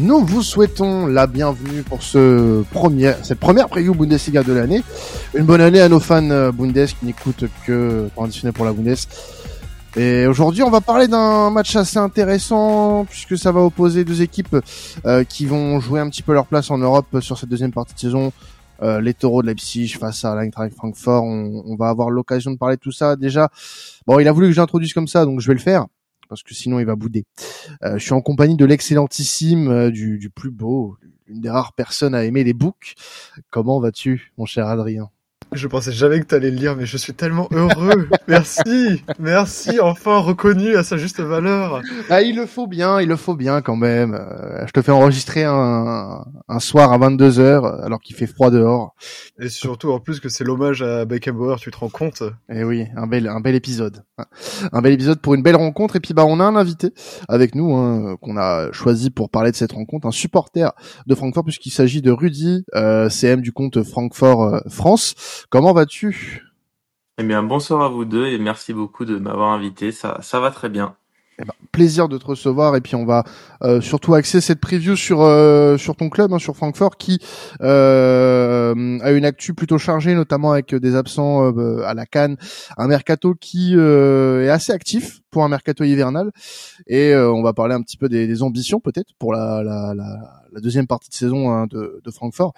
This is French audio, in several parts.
Nous vous souhaitons la bienvenue pour ce premier, cette première preview Bundesliga de l'année. Une bonne année à nos fans euh, Bundes qui n'écoutent que conditionnel pour la Bundes. Et aujourd'hui, on va parler d'un match assez intéressant puisque ça va opposer deux équipes euh, qui vont jouer un petit peu leur place en Europe sur cette deuxième partie de saison. Euh, les taureaux de Leipzig face à l'Eintracht Francfort. On, on va avoir l'occasion de parler de tout ça. Déjà, bon, il a voulu que j'introduise comme ça, donc je vais le faire parce que sinon il va bouder. Euh, je suis en compagnie de l'excellentissime, euh, du, du plus beau, une des rares personnes à aimer les books. Comment vas-tu, mon cher Adrien? Je pensais jamais que tu allais le lire, mais je suis tellement heureux. merci, merci, enfin reconnu à sa juste valeur. Ah, il le faut bien, il le faut bien quand même. Euh, je te fais enregistrer un, un soir à 22 h alors qu'il fait froid dehors. Et surtout en plus que c'est l'hommage à Beckenbauer, tu te rends compte? Eh oui, un bel, un bel épisode, un bel épisode pour une belle rencontre. Et puis bah on a un invité avec nous hein, qu'on a choisi pour parler de cette rencontre, un supporter de Francfort puisqu'il s'agit de Rudy, euh, CM du compte Francfort euh, France. Comment vas-tu? Eh bien, bonsoir à vous deux et merci beaucoup de m'avoir invité. Ça, ça va très bien. Eh ben, plaisir de te recevoir et puis on va euh, surtout axer cette preview sur euh, sur ton club, hein, sur Francfort, qui euh, a une actu plutôt chargée, notamment avec des absents à la Cannes, un mercato qui est assez actif un mercato hivernal et on va parler un petit peu des, ambitions peut-être pour la, deuxième partie de saison hein, de, Francfort.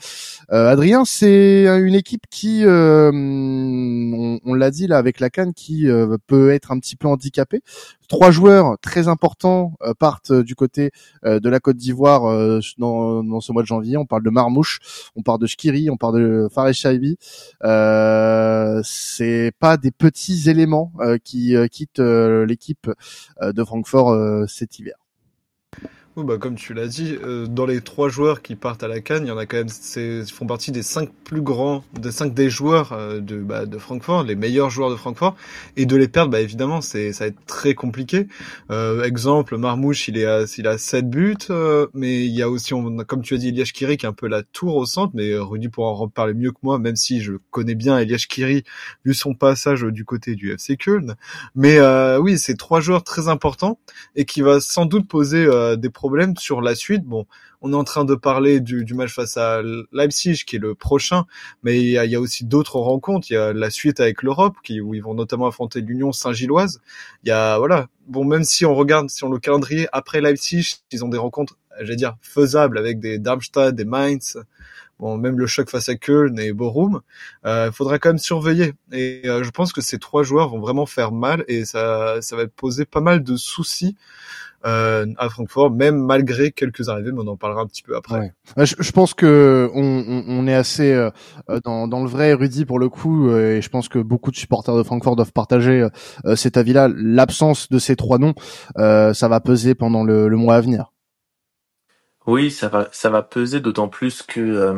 Euh, Adrien, c'est une équipe qui, euh, on, l'a dit là avec la Cannes, qui euh, peut être un petit peu handicapée. Trois joueurs très importants euh, partent du côté euh, de la Côte d'Ivoire dans, ce mois de janvier. On parle de Marmouche, on parle de Shkiri, on parle de Fares Shaibi. c'est pas des petits éléments qui quittent l'équipe de Francfort cet hiver bah, comme tu l'as dit, euh, dans les trois joueurs qui partent à la Cannes, il y en a quand même, c'est font partie des cinq plus grands, des cinq des joueurs euh, de, bah, de Francfort, les meilleurs joueurs de Francfort, et de les perdre, bah, évidemment, c'est ça va être très compliqué. Euh, exemple, Marmouche, il est à, il a sept buts, euh, mais il y a aussi, on, comme tu as dit, Elias Kiri qui est un peu la tour au centre, mais Rudy pourra en reparler mieux que moi, même si je connais bien Elias Kiri vu son passage du côté du FC Köln. Mais oui, c'est trois joueurs très importants et qui va sans doute poser des problèmes sur la suite. Bon, on est en train de parler du, match face à Leipzig qui est le prochain, mais il y a, aussi d'autres rencontres. Il y a la suite avec l'Europe qui où ils vont notamment affronter l'Union Saint-Gilloise. Il y a voilà. Bon, même si on regarde si on le calendrier après Leipzig, ils ont des rencontres, j'allais dire faisables avec des Darmstadt, des Mainz. Bon, même le choc face à Köln et Borum, euh, il faudra quand même surveiller. Et euh, je pense que ces trois joueurs vont vraiment faire mal et ça, ça va poser pas mal de soucis euh, à Francfort, même malgré quelques arrivées, mais on en parlera un petit peu après. Ouais. Je, je, pense que on, on, on est assez euh, dans, dans, le vrai Rudy pour le coup, euh, et je pense que beaucoup de supporters de Francfort doivent partager euh, cet avis-là. L'absence de ces trois noms, ça va peser pendant le, le, mois à venir. Oui, ça va, ça va peser d'autant plus que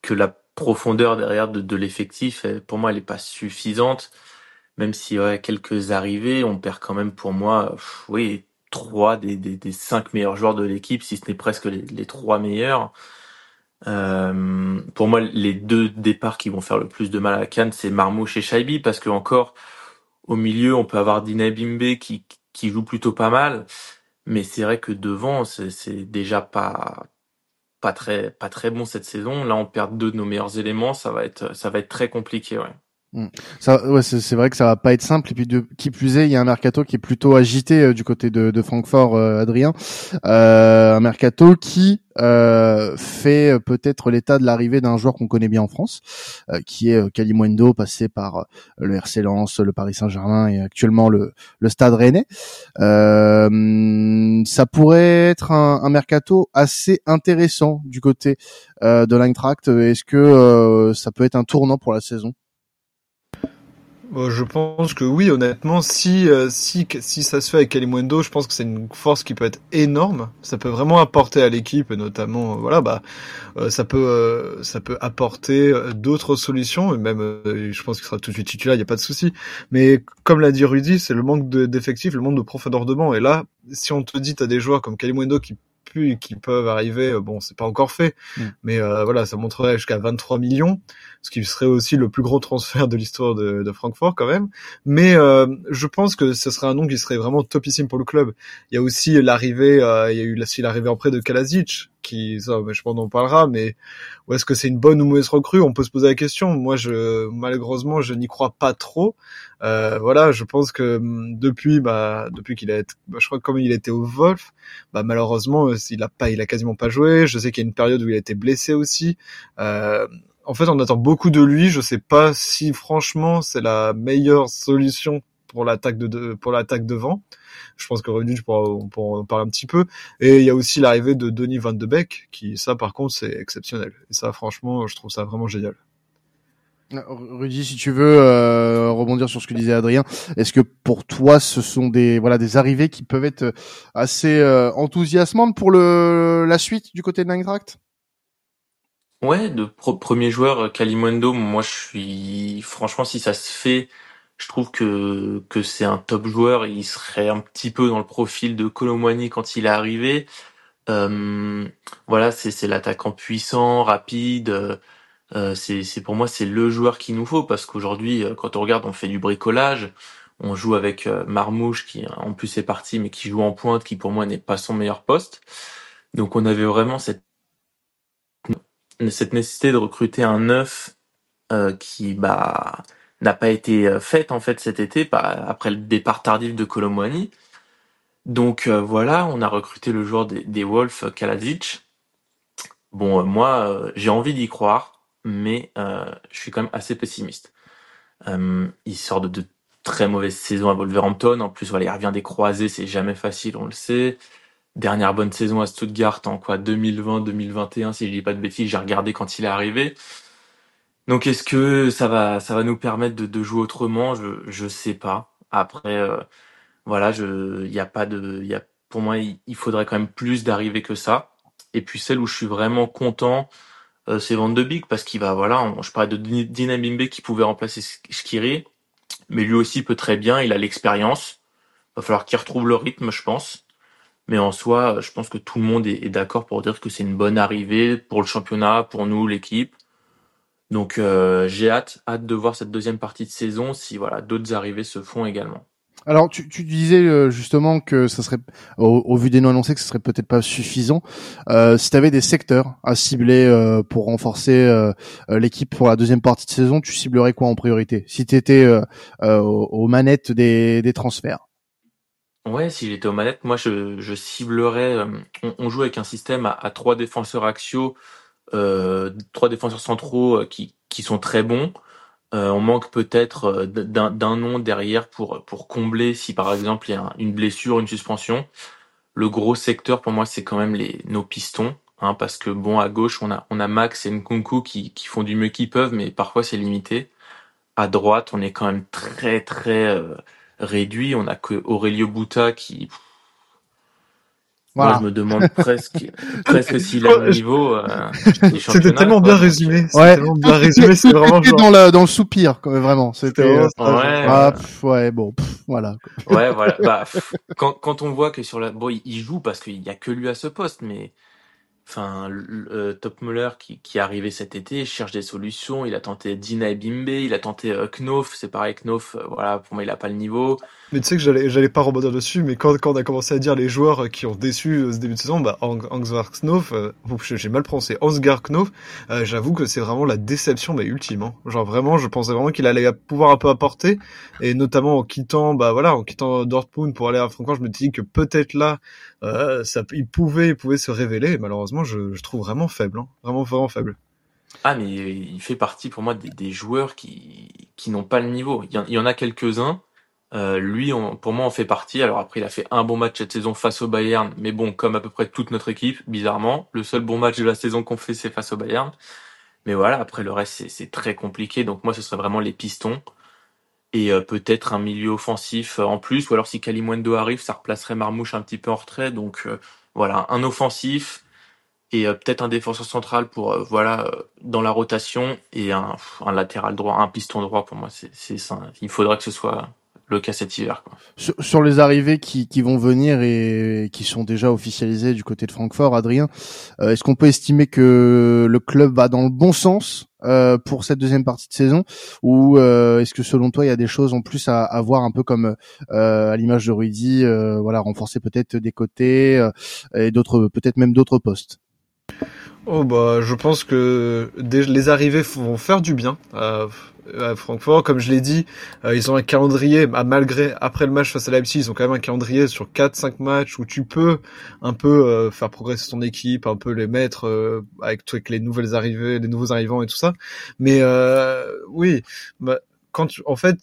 que la profondeur derrière de, de l'effectif, pour moi, elle est pas suffisante. Même s'il y aurait quelques arrivées, on perd quand même pour moi, oui, trois des, des, des cinq meilleurs joueurs de l'équipe, si ce n'est presque les, les, trois meilleurs. Euh, pour moi, les deux départs qui vont faire le plus de mal à Cannes, c'est Marmouche et Shaibi, parce que encore au milieu, on peut avoir Dina Bimbe qui, qui joue plutôt pas mal, mais c'est vrai que devant, c'est déjà pas pas très pas très bon cette saison. Là, on perd deux de nos meilleurs éléments, ça va être ça va être très compliqué, ouais. Mm. Ça, ouais, c'est vrai que ça va pas être simple. Et puis, de, qui plus est, il y a un mercato qui est plutôt agité euh, du côté de, de Francfort, euh, Adrien. Euh, un mercato qui euh, fait peut-être l'état de l'arrivée d'un joueur qu'on connaît bien en France, qui est Kalimwendo, passé par le RC Lens, le Paris Saint-Germain et actuellement le, le Stade Rennais. ça pourrait être un, un, mercato assez intéressant du côté de l'Eintracht. Est-ce que ça peut être un tournant pour la saison? Je pense que oui, honnêtement, si euh, si si ça se fait avec Kalimundo, je pense que c'est une force qui peut être énorme. Ça peut vraiment apporter à l'équipe, notamment, euh, voilà, bah, euh, ça peut ça peut apporter d'autres solutions. Et même, je pense qu'il sera tout de suite titulaire, il y a pas de souci. Mais comme l'a dit Rudy, c'est le manque d'effectifs, le manque de profondeur de banc. Et là, si on te dit, t'as des joueurs comme Kalimundo qui pu, qui peuvent arriver. Bon, c'est pas encore fait, Mm. mais euh, voilà, ça montrerait jusqu'à 23 millions, ce qui serait aussi le plus gros transfert de l'histoire de, de Francfort quand même. Mais euh, je pense que ce serait un nom qui serait vraiment topissime pour le club. Il y a aussi l'arrivée, euh, il y a eu aussi l'arrivée en prêt de Kalazic, qui, ça, je pense qu'on en parlera, mais ou est-ce que c'est une bonne ou mauvaise recrue? On peut se poser la question. Moi, je malheureusement, je n'y crois pas trop. Euh, voilà, je pense que hum, depuis, bah, depuis qu'il a, été, bah, je crois que comme il était au Wolf, bah, malheureusement, euh, il a pas, il a quasiment pas joué. Je sais qu'il y a une période où il a été blessé aussi. Euh, en fait, on attend beaucoup de lui. Je sais pas si, franchement, c'est la meilleure solution pour l'attaque de, de pour l'attaque devant. Je pense que Revenu, on pourra en parler un petit peu. Et il y a aussi l'arrivée de Denis Van de Beek, qui, ça, par contre, c'est exceptionnel. Et ça, franchement, je trouve ça vraiment génial. Rudy, si tu veux euh, rebondir sur ce que disait Adrien, est-ce que pour toi ce sont des voilà des arrivées qui peuvent être assez euh, enthousiasmantes pour le la suite du côté de l'Eintracht Ouais, de pro premier joueur Kalimundo, moi je suis franchement si ça se fait, je trouve que que c'est un top joueur, il serait un petit peu dans le profil de Colomwani quand il est arrivé. Euh, voilà, c'est l'attaquant puissant, rapide. Euh, c'est c'est pour moi c'est le joueur qu'il nous faut parce qu'aujourd'hui euh, quand on regarde on fait du bricolage, on joue avec euh, Marmouche qui en plus est parti mais qui joue en pointe qui pour moi n'est pas son meilleur poste. Donc on avait vraiment cette cette nécessité de recruter un neuf euh, qui bah n'a pas été faite en fait cet été après le départ tardif de Colomwani. Donc euh, voilà, on a recruté le joueur des, des Wolves, Kaladzic. Bon, euh, moi, euh, j'ai envie d'y croire, mais je suis quand même assez pessimiste. il sort de, de, très mauvaises saisons à Wolverhampton. En plus, voilà, il revient des croisés, c'est jamais facile, on le sait. Dernière bonne saison à Stuttgart en quoi 2020-2021, si je dis pas de bêtises, j'ai regardé quand il est arrivé. Donc est-ce que ça va ça va nous permettre de, jouer autrement? Je je sais pas. Après euh, voilà, je il y a pas de y a pour moi il, faudrait quand même plus d'arrivées que ça. Et puis celle où je suis vraiment content euh, c'est Van de Beek parce qu'il va voilà, je parlais de Bimbe qui pouvait remplacer Skiri, mais lui aussi peut très bien, il a l'expérience. Va falloir qu'il retrouve le rythme, je pense. Mais en soi, je pense que tout le monde est d'accord pour dire que c'est une bonne arrivée pour le championnat, pour nous, l'équipe. Donc euh, j'ai hâte, hâte de voir cette deuxième partie de saison si voilà d'autres arrivées se font également. Alors tu, tu disais euh, justement que ça serait au, au vu des noms annoncés que ce serait peut-être pas suffisant. Euh, si tu avais des secteurs à cibler euh, pour renforcer euh, l'équipe pour la deuxième partie de saison, tu ciblerais quoi en priorité? Si tu étais euh, aux, aux, manettes des, des transferts? Ouais, si j'étais aux manettes, moi je, je ciblerais. On, on, joue avec un système à, à trois défenseurs axiaux trois défenseurs centraux euh, qui, qui sont très bons. Euh, on manque peut-être d'un nom derrière pour, pour combler si par exemple il y a une blessure, une suspension. Le gros secteur pour moi c'est quand même les, nos pistons. Hein, parce que bon à gauche on a on a Max et Nkunku qui, qui font du mieux qu'ils peuvent mais parfois c'est limité. À droite on est quand même très très euh, réduit. On a que Aurelio Buta qui voilà. Moi, je me demande presque, presque s'il a le niveau. Euh, C'était tellement bien résumé. Ouais. Tellement bien résumé. C'est vraiment genre... dans le dans le soupir, quand même, vraiment. C'était. Ouais. Ah, pff, ouais, bon, pff, voilà. Ouais, voilà. Bah, pff, quand quand on voit que sur la, bon, il joue parce qu'il y a que lui à ce poste, mais enfin, euh, Top Muller qui, qui est arrivé cet été cherche des solutions. Il a tenté Dina et Bimbe, il a tenté euh, Knof. C'est pareil, Knof, euh, voilà, pour moi, il a pas le niveau. Mais tu sais que j'allais, j'allais pas rebondir dessus, mais quand, quand on a commencé à dire les joueurs qui ont déçu ce début de saison, bah, Ansgar Knof, euh, j'ai mal prononcé, Ansgar Knof, euh, j'avoue que c'est vraiment la déception, mais ultime. Hein. Genre vraiment, je pensais vraiment qu'il allait pouvoir un peu apporter, et notamment en quittant, bah voilà, en quittant Dortmund pour aller à Francfort, je me dis que peut-être là, ça, il pouvait, il pouvait se révéler, malheureusement, je, trouve vraiment faible, hein. vraiment, vraiment faible. Ah, mais il fait partie pour moi des, joueurs qui, qui n'ont pas le niveau. Il y en, en a quelques-uns, euh, lui, pour moi, on fait partie. Alors après, il a fait un bon match cette saison face au Bayern, mais bon, comme à peu près toute notre équipe, bizarrement, le seul bon match de la saison qu'on fait, c'est face au Bayern. Mais voilà, après le reste, c'est très compliqué. Donc moi, ce serait vraiment les pistons et euh, peut-être un milieu offensif en plus, ou alors si Kalimundo arrive, ça replacerait Marmouche un petit peu en retrait. Donc euh, voilà, un offensif et peut-être un défenseur central pour voilà dans la rotation et un, un latéral droit, un piston droit pour moi, c'est ça. Il faudra que ce soit le cas cet hiver. Quoi. Sur, sur, les arrivées qui, qui, vont venir et qui sont déjà officialisées du côté de Francfort, Adrien, euh, est-ce qu'on peut estimer que le club va dans le bon sens euh, pour cette deuxième partie de saison? Ou euh, est-ce que selon toi il y a des choses en plus à, à voir un peu comme euh, à l'image de Rudy, euh, voilà renforcer peut-être des côtés et d'autres peut-être même d'autres postes? Oh bah je pense que les arrivées vont faire du bien à Francfort. Comme je l'ai dit, euh, ils ont un calendrier, malgré après le match face à Leipzig, ils ont quand même un calendrier sur 4-5 matchs où tu peux un peu euh, faire progresser ton équipe, un peu les mettre euh, avec, avec les nouvelles arrivées, les nouveaux arrivants et tout ça. Mais oui, bah, quand tu, en fait,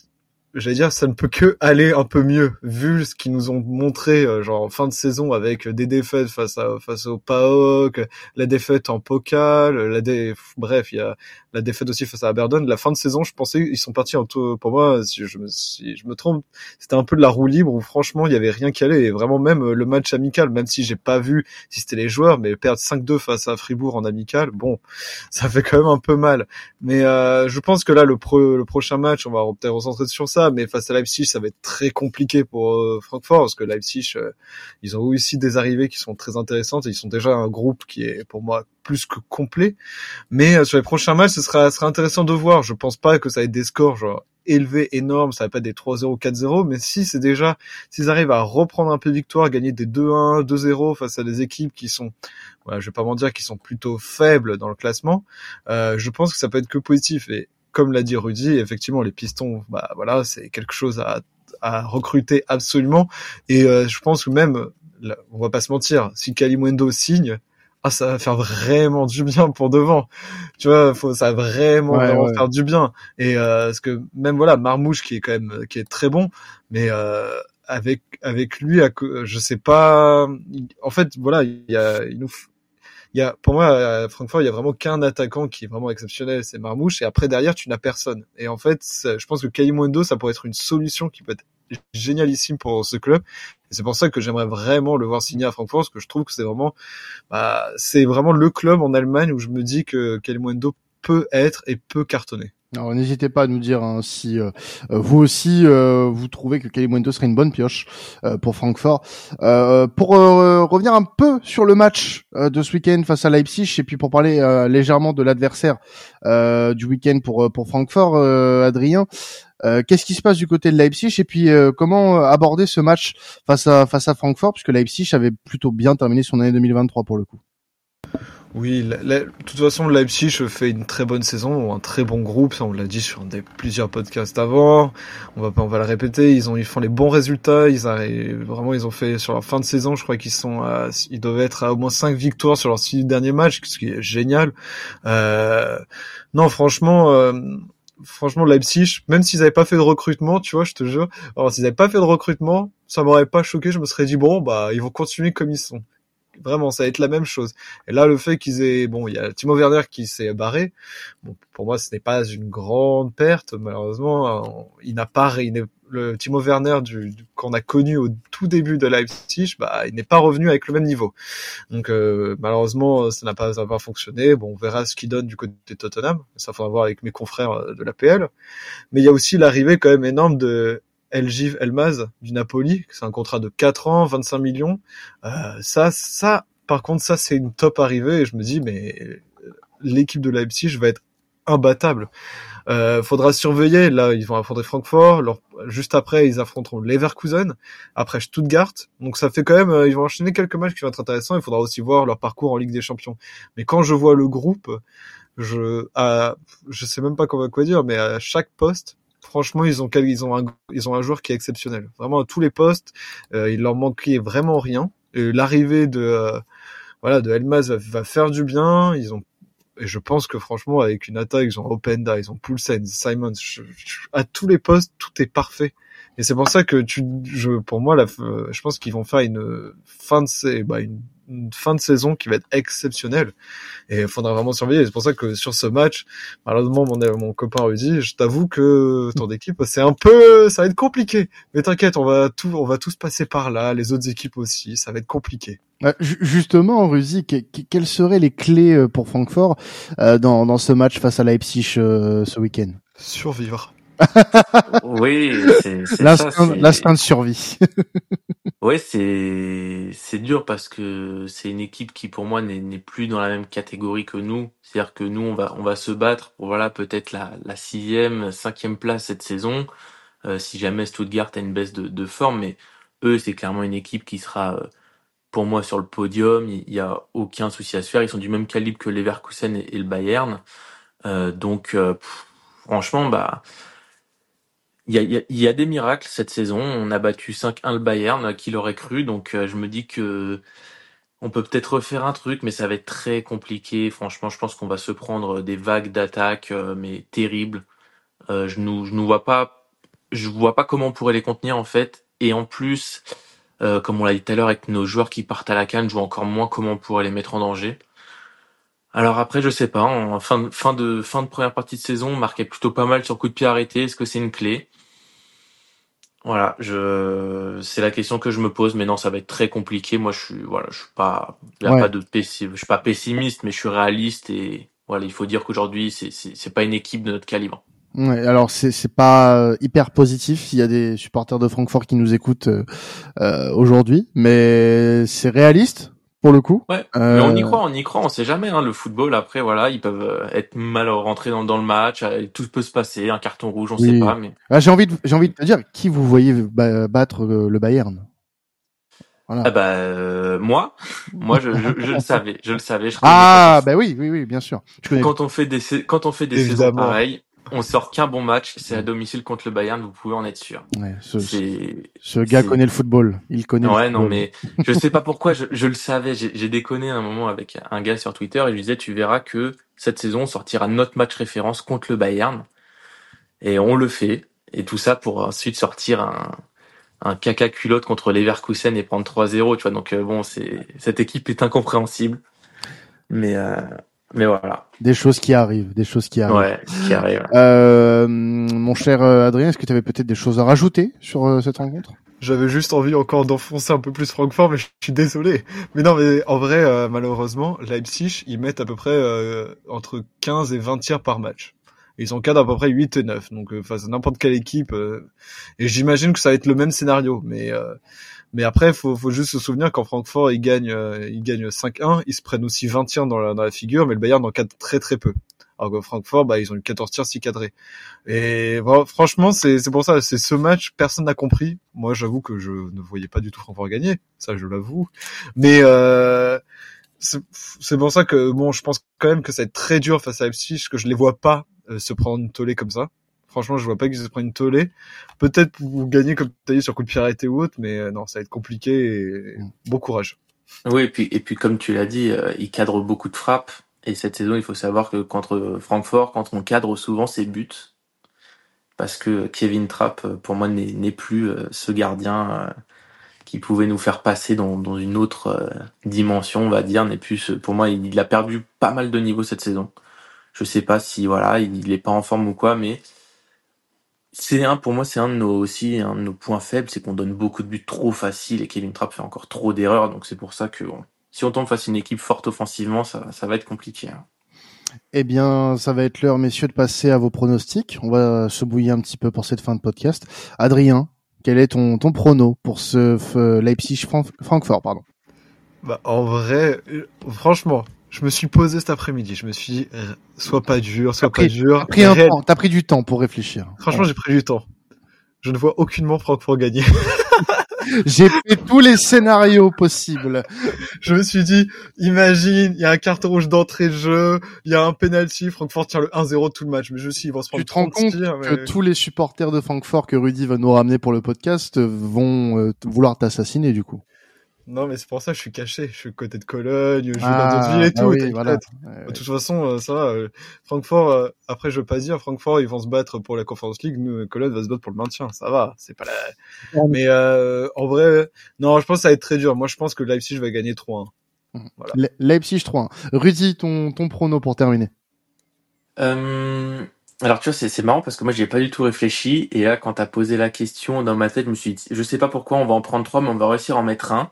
j'allais dire, ça ne peut que aller un peu mieux, vu ce qu'ils nous ont montré, euh, genre en fin de saison avec des défaites face à face au PAOK, la défaite en Pokal, la dé... bref, il y a la défaite aussi face à Aberdeen. La fin de saison, je pensais ils sont partis en tout, pour moi, si je me, si je me trompe, c'était un peu de la roue libre où franchement il y avait rien qui allait. Et vraiment même euh, le match amical, même si j'ai pas vu si c'était les joueurs, mais perdre 5-2 face à Fribourg en amical, bon, ça fait quand même un peu mal. Mais euh, je pense que là le, pro, le prochain match, on va peut-être recentrer sur ça mais face à Leipzig, ça va être très compliqué pour euh, Francfort parce que Leipzig, euh, ils ont aussi des arrivées qui sont très intéressantes. Et ils sont déjà un groupe qui est pour moi plus que complet. Mais euh, sur les prochains matchs, ce sera, sera intéressant de voir. Je pense pas que ça ait des scores genre élevés, énormes, ça va pas être des 3-0, 4-0, mais si c'est déjà, s'ils arrivent à reprendre un peu de victoire, gagner des 2-1, 2-0 face à des équipes qui sont, voilà, je vais pas m'en dire, qui sont plutôt faibles dans le classement, euh, je pense que ça peut être que positif. Et comme l'a dit Rudy, effectivement, les pistons, bah voilà, c'est quelque chose à, à recruter absolument. Et euh, je pense que même, on va pas se mentir, si Kalimundo signe, ah ça va faire vraiment du bien pour devant. Tu vois, faut ça va vraiment, vraiment faire du bien. Et euh, parce que même voilà, Marmouche qui est quand même qui est très bon, mais euh, avec avec lui, je sais pas. En fait, voilà, il y a, il nous il y a, pour moi, à Francfort, il y a vraiment qu'un attaquant qui est vraiment exceptionnel, c'est Marmouche. Et après, derrière, tu n'as personne. Et en fait, je pense que Kalimundo, ça pourrait être une solution qui peut être génialissime pour ce club. Et c'est pour ça que j'aimerais vraiment le voir signer à Francfort, parce que je trouve que c'est vraiment, bah, c'est vraiment le club en Allemagne où je me dis que Kalimundo peut être et peut cartonner. Alors n'hésitez pas à nous dire hein, si euh, euh, vous aussi euh, vous trouvez que Kalimundo serait une bonne pioche pour Francfort. pour revenir un peu sur le match de ce week-end face à Leipzig et puis pour parler légèrement de l'adversaire du week-end pour pour Francfort, Adrien, qu'est-ce qui se passe du côté de Leipzig et puis comment aborder ce match face à face à Francfort puisque Leipzig avait plutôt bien terminé son année 2023 pour le coup. Oui, de toute façon, Leipzig fait une très bonne saison, un très bon groupe, ça on l'a dit sur des, plusieurs podcasts avant. On va on va le répéter. Ils ont, ils font les bons résultats. Ils arrivent, vraiment, ils ont fait sur leur fin de saison, je crois qu'ils sont, à, ils doivent être à au moins cinq victoires sur leurs six derniers matchs, ce qui est génial. Euh, non, franchement. Euh, franchement, Leipzig, même s'ils n'avaient pas fait de recrutement, tu vois, je te jure, alors s'ils n'avaient pas fait de recrutement, ça m'aurait pas choqué, je me serais dit, bon, bah, ils vont continuer comme ils sont. Vraiment, ça va être la même chose. Et là, le fait qu'ils aient, bon, il y a Timo Werner qui s'est barré. Bon, pour moi, ce n'est pas une grande perte. Malheureusement, il n'a pas, il le Timo Werner du, qu'on a connu au tout début de Leipzig, bah, il n'est pas revenu avec le même niveau. Donc, euh, malheureusement, ça n'a pas, ça pas fonctionné. Bon, on verra ce qu'il donne du côté de Tottenham. Ça faudra voir avec mes confrères de la PL. Mais il y a aussi l'arrivée quand même énorme de Elgiv Elmaz du Napoli, c'est un contrat de 4 ans, 25 millions. Euh, ça, ça, par contre, ça c'est une top arrivée et je me dis mais euh, l'équipe de Leipzig va être imbattable. Euh, faudra surveiller. Là, ils vont affronter Francfort. juste après, ils affronteront Leverkusen. Après Stuttgart. Donc ça fait quand même. Euh, ils vont enchaîner quelques matchs qui vont être intéressants. Il faudra aussi voir leur parcours en Ligue des Champions. Mais quand je vois le groupe, je, à, je sais même pas comment quoi dire, mais à chaque poste, franchement, ils ont ils ont un ils ont un joueur qui est exceptionnel. Vraiment à tous les postes, euh, il leur manquait vraiment rien. L'arrivée de euh, voilà de Elmas va, faire du bien. Ils ont et je pense que franchement avec une attaque, ils ont Openda, ils ont Poulsen, Simons, à tous les postes, tout est parfait. Et c'est pour ça que tu, je, pour moi, la, je pense qu'ils vont faire une fin de, bah, une une fin de saison qui va être exceptionnelle et il faudra vraiment surveiller. C'est pour ça que sur ce match, malheureusement mon, mon copain dit, je t'avoue que ton équipe c'est un peu, ça va être compliqué. Mais t'inquiète, on va tout, on va tous passer par là, les autres équipes aussi, ça va être compliqué. Euh, justement, Ruzi, quelles seraient les clés euh, pour Francfort euh, dans, dans ce match face à Leipzig ce week-end? Survivre oui, c'est. L'instinct de survie. ouais, c'est c'est dur parce que c'est une équipe qui pour moi n'est plus dans la même catégorie que nous. C'est-à-dire que nous on va on va se battre pour voilà peut-être la la sixième, cinquième place cette saison. euh, si jamais Stuttgart a une baisse de, de forme, mais eux c'est clairement une équipe qui sera euh, pour moi sur le podium. Il y a aucun souci à se faire. Ils sont du même calibre que Leverkusen et, et le Bayern. Euh, donc euh, pff, franchement bah il y a, des miracles cette saison. On a battu 5-1 le Bayern, qui l'aurait cru. Donc euh, je me dis que on peut peut-être refaire un truc, mais ça va être très compliqué. Franchement, je pense qu'on va se prendre des vagues d'attaques, euh, mais terribles. Euh, je nous, vois pas, je vois pas comment on pourrait les contenir en fait. Et en plus, comme on l'a dit tout à l'heure, avec nos joueurs qui partent à la canne, je vois encore moins comment on pourrait les mettre en danger. Alors après, je sais pas. En fin de, fin de fin de première partie de saison, on marquait plutôt pas mal sur coup de pied arrêté. Est-ce que c'est une clé? Voilà, je c'est la question que je me pose, mais non, ça va être très compliqué. Moi, je suis voilà, je suis pas, y a Ouais. pas de pessi- je suis pas pessimiste, mais je suis réaliste et voilà, il faut dire qu'aujourd'hui, c'est c'est c'est pas une équipe de notre calibre. Ouais, alors c'est c'est pas euh, hyper positif. Il y a des supporters de Francfort qui nous écoutent euh, euh, aujourd'hui, mais c'est réaliste pour le coup. Ouais, Euh, mais on y croit, on y croit, on sait jamais. Hein, le football, après, voilà, ils peuvent euh, être mal rentrés dans, dans le match, euh, tout peut se passer, un carton rouge, on Oui. sait pas, mais ah, j'ai envie de j'ai envie de te dire qui vous voyez ba- battre le Bayern? Voilà. ah bah euh, moi, moi je, je, je le savais, je le savais. Je Ah, bah oui, oui, oui, bien sûr. Quand on fait des quand on fait des saisons pareilles, on sort qu'un bon match, c'est à domicile contre le Bayern, vous pouvez en être sûr. Ouais, ce, gars connaît le football. Il connaît. le Ouais, non, football. mais je sais pas pourquoi, je, je le savais. J'ai déconné un moment avec un gars sur Twitter et je lui disais, tu verras que cette saison, on sortira notre match référence contre le Bayern. Et on le fait. Et tout ça pour ensuite sortir un, un caca culotte contre Leverkusen et prendre 3-0, tu vois. Donc, euh, bon, c'est, cette équipe est incompréhensible. Mais, euh, mais voilà. Des choses qui arrivent, des choses qui arrivent. Ouais, qui arrive. Euh, mon cher euh, Adrien, est-ce que tu avais peut-être des choses à rajouter sur euh, cette rencontre? J'avais juste envie encore d'enfoncer un peu plus Francfort, mais je suis désolé. Mais non, mais en vrai, euh, malheureusement, Leipzig, ils mettent à peu près euh, entre 15 et 20 tirs par match. Ils sont cadres à peu près 8 et 9, donc euh, face à n'importe quelle équipe. euh, et j'imagine que ça va être le même scénario. Mais euh, mais après, faut, faut juste se souvenir qu'en Francfort, ils gagnent, euh, ils gagnent 5-1. Ils se prennent aussi 20 tirs dans la, dans la figure, mais le Bayern en cadre très très peu. Alors que Francfort, bah, ils ont eu 14 tirs, 6 cadrés. Et franchement, c'est pour ça, c'est ce match, personne n'a compris. Moi, j'avoue que je ne voyais pas du tout Francfort gagner, ça je l'avoue. Mais euh, c'est pour ça que bon, je pense quand même que ça va être très dur face à Leipzig, que je les vois pas euh, se prendre une tollée comme ça. Franchement, je vois pas qu'ils se prennent une tollée. Peut-être pour vous gagner comme tu as dit sur coup de pied arrêté ou autre, mais euh, non, ça va être compliqué et bon courage. Oui, et puis, et puis comme tu l'as dit, euh, il cadre beaucoup de frappes. Et cette saison, il faut savoir que contre Francfort, quand on cadre souvent ses buts, parce que Kevin Trapp, euh, pour moi, n'est n'est plus euh, ce gardien euh, qui pouvait nous faire passer dans, dans une autre euh, dimension, on va dire. N'est plus, ce- pour moi, il, il a perdu pas mal de niveau cette saison. Je sais pas si voilà, il, il est pas en forme ou quoi, mais c'est un, pour moi, c'est un de nos aussi un de nos points faibles, c'est qu'on donne beaucoup de buts trop faciles et Kevin Trapp fait encore trop d'erreurs. Donc c'est pour ça que bon, si on tombe face à une équipe forte offensivement, ça, ça va être compliqué. hein. Eh bien, ça va être l'heure, messieurs, de passer à vos pronostics. On va se bouiller un petit peu pour cette fin de podcast. Adrien, quel est ton, ton prono pour ce Leipzig-Francfort, pardon? Bah, en vrai, euh, franchement, je me suis posé cet après-midi. Je me suis dit, euh, sois pas dur, sois pas dur. T'as pris, un Réel- temps, t'as pris du temps pour réfléchir. Franchement, j'ai pris du temps. Je ne vois aucunement Francfort gagner. j'ai fait tous les scénarios possibles. je me suis dit, imagine, il y a un carton rouge d'entrée de jeu, il y a un penalty, Francfort tire le 1-0 tout le match. Mais je suis ils vont se prendre Tu te rends 30 compte tirs, mais- que tous les supporters de Francfort que Rudy va nous ramener pour le podcast vont euh, vouloir t'assassiner du coup. Non, mais c'est pour ça que je suis caché. Je suis côté de Cologne, je joue dans Ah, d'autres villes et bah tout. oui, voilà. Ouais, De toute façon, euh, ça va. euh, Francfort, euh, après, je veux pas dire, Francfort, ils vont se battre pour la Conference League. Nous, Cologne va se battre pour le maintien. Ça va. C'est pas la... Ouais. Mais, euh, en vrai, non, je pense que ça va être très dur. Moi, je pense que Leipzig va gagner 3-1. Voilà. Le- Leipzig 3-1. Rudy, ton, ton prono pour terminer. Euh, alors tu vois, c'est c'est marrant parce que moi j'y ai pas du tout réfléchi et là quand t'as posé la question dans ma tête, je me suis dit, je sais pas pourquoi on va en prendre trois, mais on va réussir à en mettre un.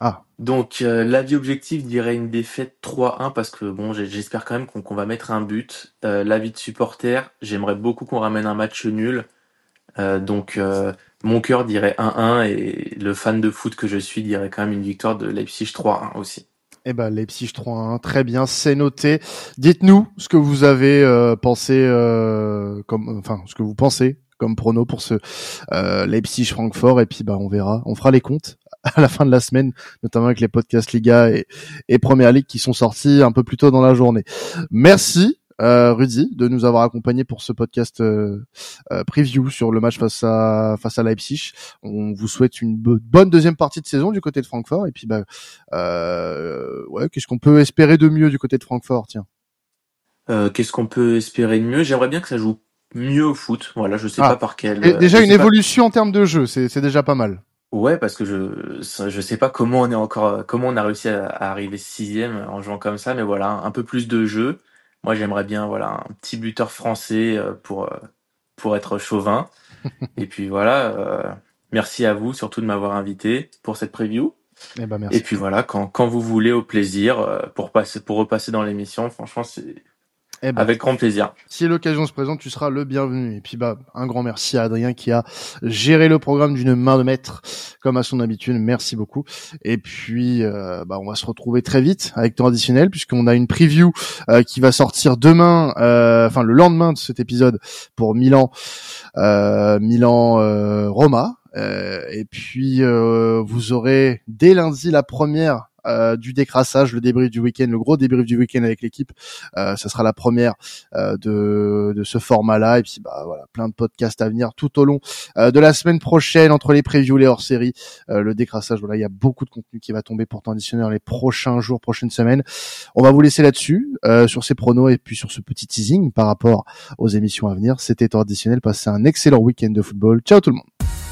Ah. Donc euh, l'avis objectif dirait une défaite 3-1 parce que bon j'espère quand même qu'on va mettre un but. Euh, l'avis de supporter, j'aimerais beaucoup qu'on ramène un match nul. Euh, donc mon cœur dirait 1-1 et le fan de foot que je suis dirait quand même une victoire de Leipzig 3-1 aussi. Eh ben Leipzig 3-1, très bien, c'est noté. Dites-nous ce que vous avez euh, pensé, euh, comme, enfin ce que vous pensez comme prono pour ce euh, Leipzig Francfort et puis bah on verra, on fera les comptes à la fin de la semaine, notamment avec les podcasts Liga et, et Première Ligue qui sont sortis un peu plus tôt dans la journée. Merci euh, Rudy, de nous avoir accompagnés pour ce podcast euh, euh, preview sur le match face à face à Leipzig. On vous souhaite une bonne deuxième partie de saison du côté de Francfort et puis bah ouais, qu'est-ce qu'on peut espérer de mieux du côté de Francfort, tiens? qu'est-ce qu'on peut espérer de mieux? J'aimerais bien que ça joue mieux au foot. Voilà, je sais ah. pas par quel. Et déjà une évolution en termes de jeu, c'est déjà pas mal. Ouais, parce que je je sais pas comment on est encore comment on a réussi à, à arriver sixième en jouant comme ça, mais voilà, un peu plus de jeu. Moi, j'aimerais bien voilà un petit buteur français euh, pour euh, pour être chauvin. Et puis voilà, euh, merci à vous surtout de m'avoir invité pour cette preview. Eh ben, merci. Et puis voilà, quand, quand vous voulez, au plaisir, pour passer pour repasser dans l'émission. Franchement, c'est eh ben, Avec grand plaisir. Si l'occasion se présente, tu seras le bienvenu. Et puis bah un grand merci à Adrien qui a géré le programme d'une main de maître comme à son habitude. Merci beaucoup. Et puis euh, bah on va se retrouver très vite avec temps additionnel puisqu'on a une preview euh, qui va sortir demain, euh, enfin le lendemain de cet épisode pour Milan, Milan Roma. et puis vous aurez dès lundi la première euh, du décrassage, le débrief du week-end, le gros débrief du week-end avec l'équipe. Euh, ça sera la première euh, de, de ce format-là. Et puis bah voilà, plein de podcasts à venir tout au long de la semaine prochaine entre les previews, les hors-séries, le décrassage. Voilà, il y a beaucoup de contenu qui va tomber pour dans les prochains jours, prochaines semaines. On va vous laisser là-dessus, sur ces pronos et puis sur ce petit teasing par rapport aux émissions à venir. C'était additionnel. Passez un excellent week-end de football. Ciao tout le monde.